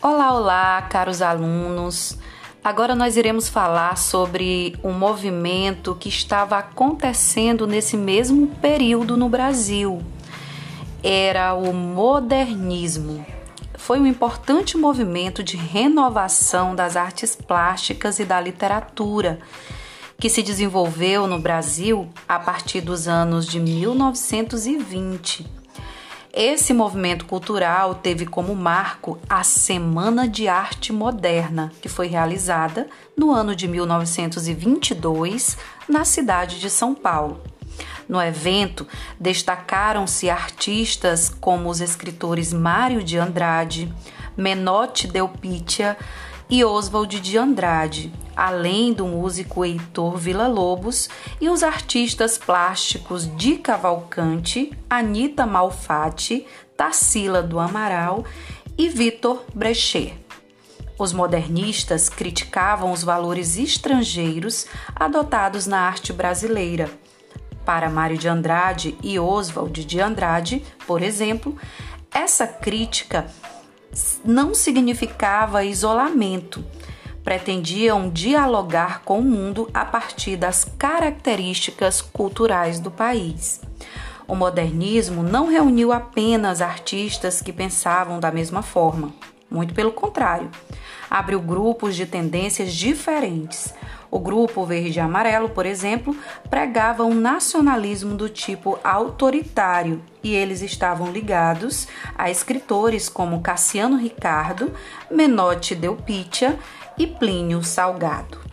Olá, olá, caros alunos. Agora nós iremos falar sobre um movimento que estava acontecendo nesse mesmo período no Brasil. Era o modernismo. Foi um importante movimento de renovação das artes plásticas e da literatura, que se desenvolveu no Brasil a partir dos anos de 1920 esse movimento cultural teve como marco a Semana de Arte Moderna, que foi realizada no ano de 1922 na cidade de São Paulo. No evento, destacaram-se artistas como os escritores Mário de Andrade, Menotti Delpitia e Oswald de Andrade, além do músico Heitor Villa-Lobos e os artistas plásticos Di Cavalcante, Anita Malfatti, Tarsila do Amaral e Vitor Brecher. Os modernistas criticavam os valores estrangeiros adotados na arte brasileira. Para Mário de Andrade e Oswald de Andrade, por exemplo, essa crítica não significava isolamento. Pretendiam dialogar com o mundo a partir das características culturais do país. O modernismo não reuniu apenas artistas que pensavam da mesma forma, muito pelo contrário, abriu grupos de tendências diferentes. O grupo Verde e Amarelo, por exemplo, pregava um nacionalismo do tipo autoritário e eles estavam ligados a escritores como Cassiano Ricardo, Menotti Delpitia e Plínio Salgado.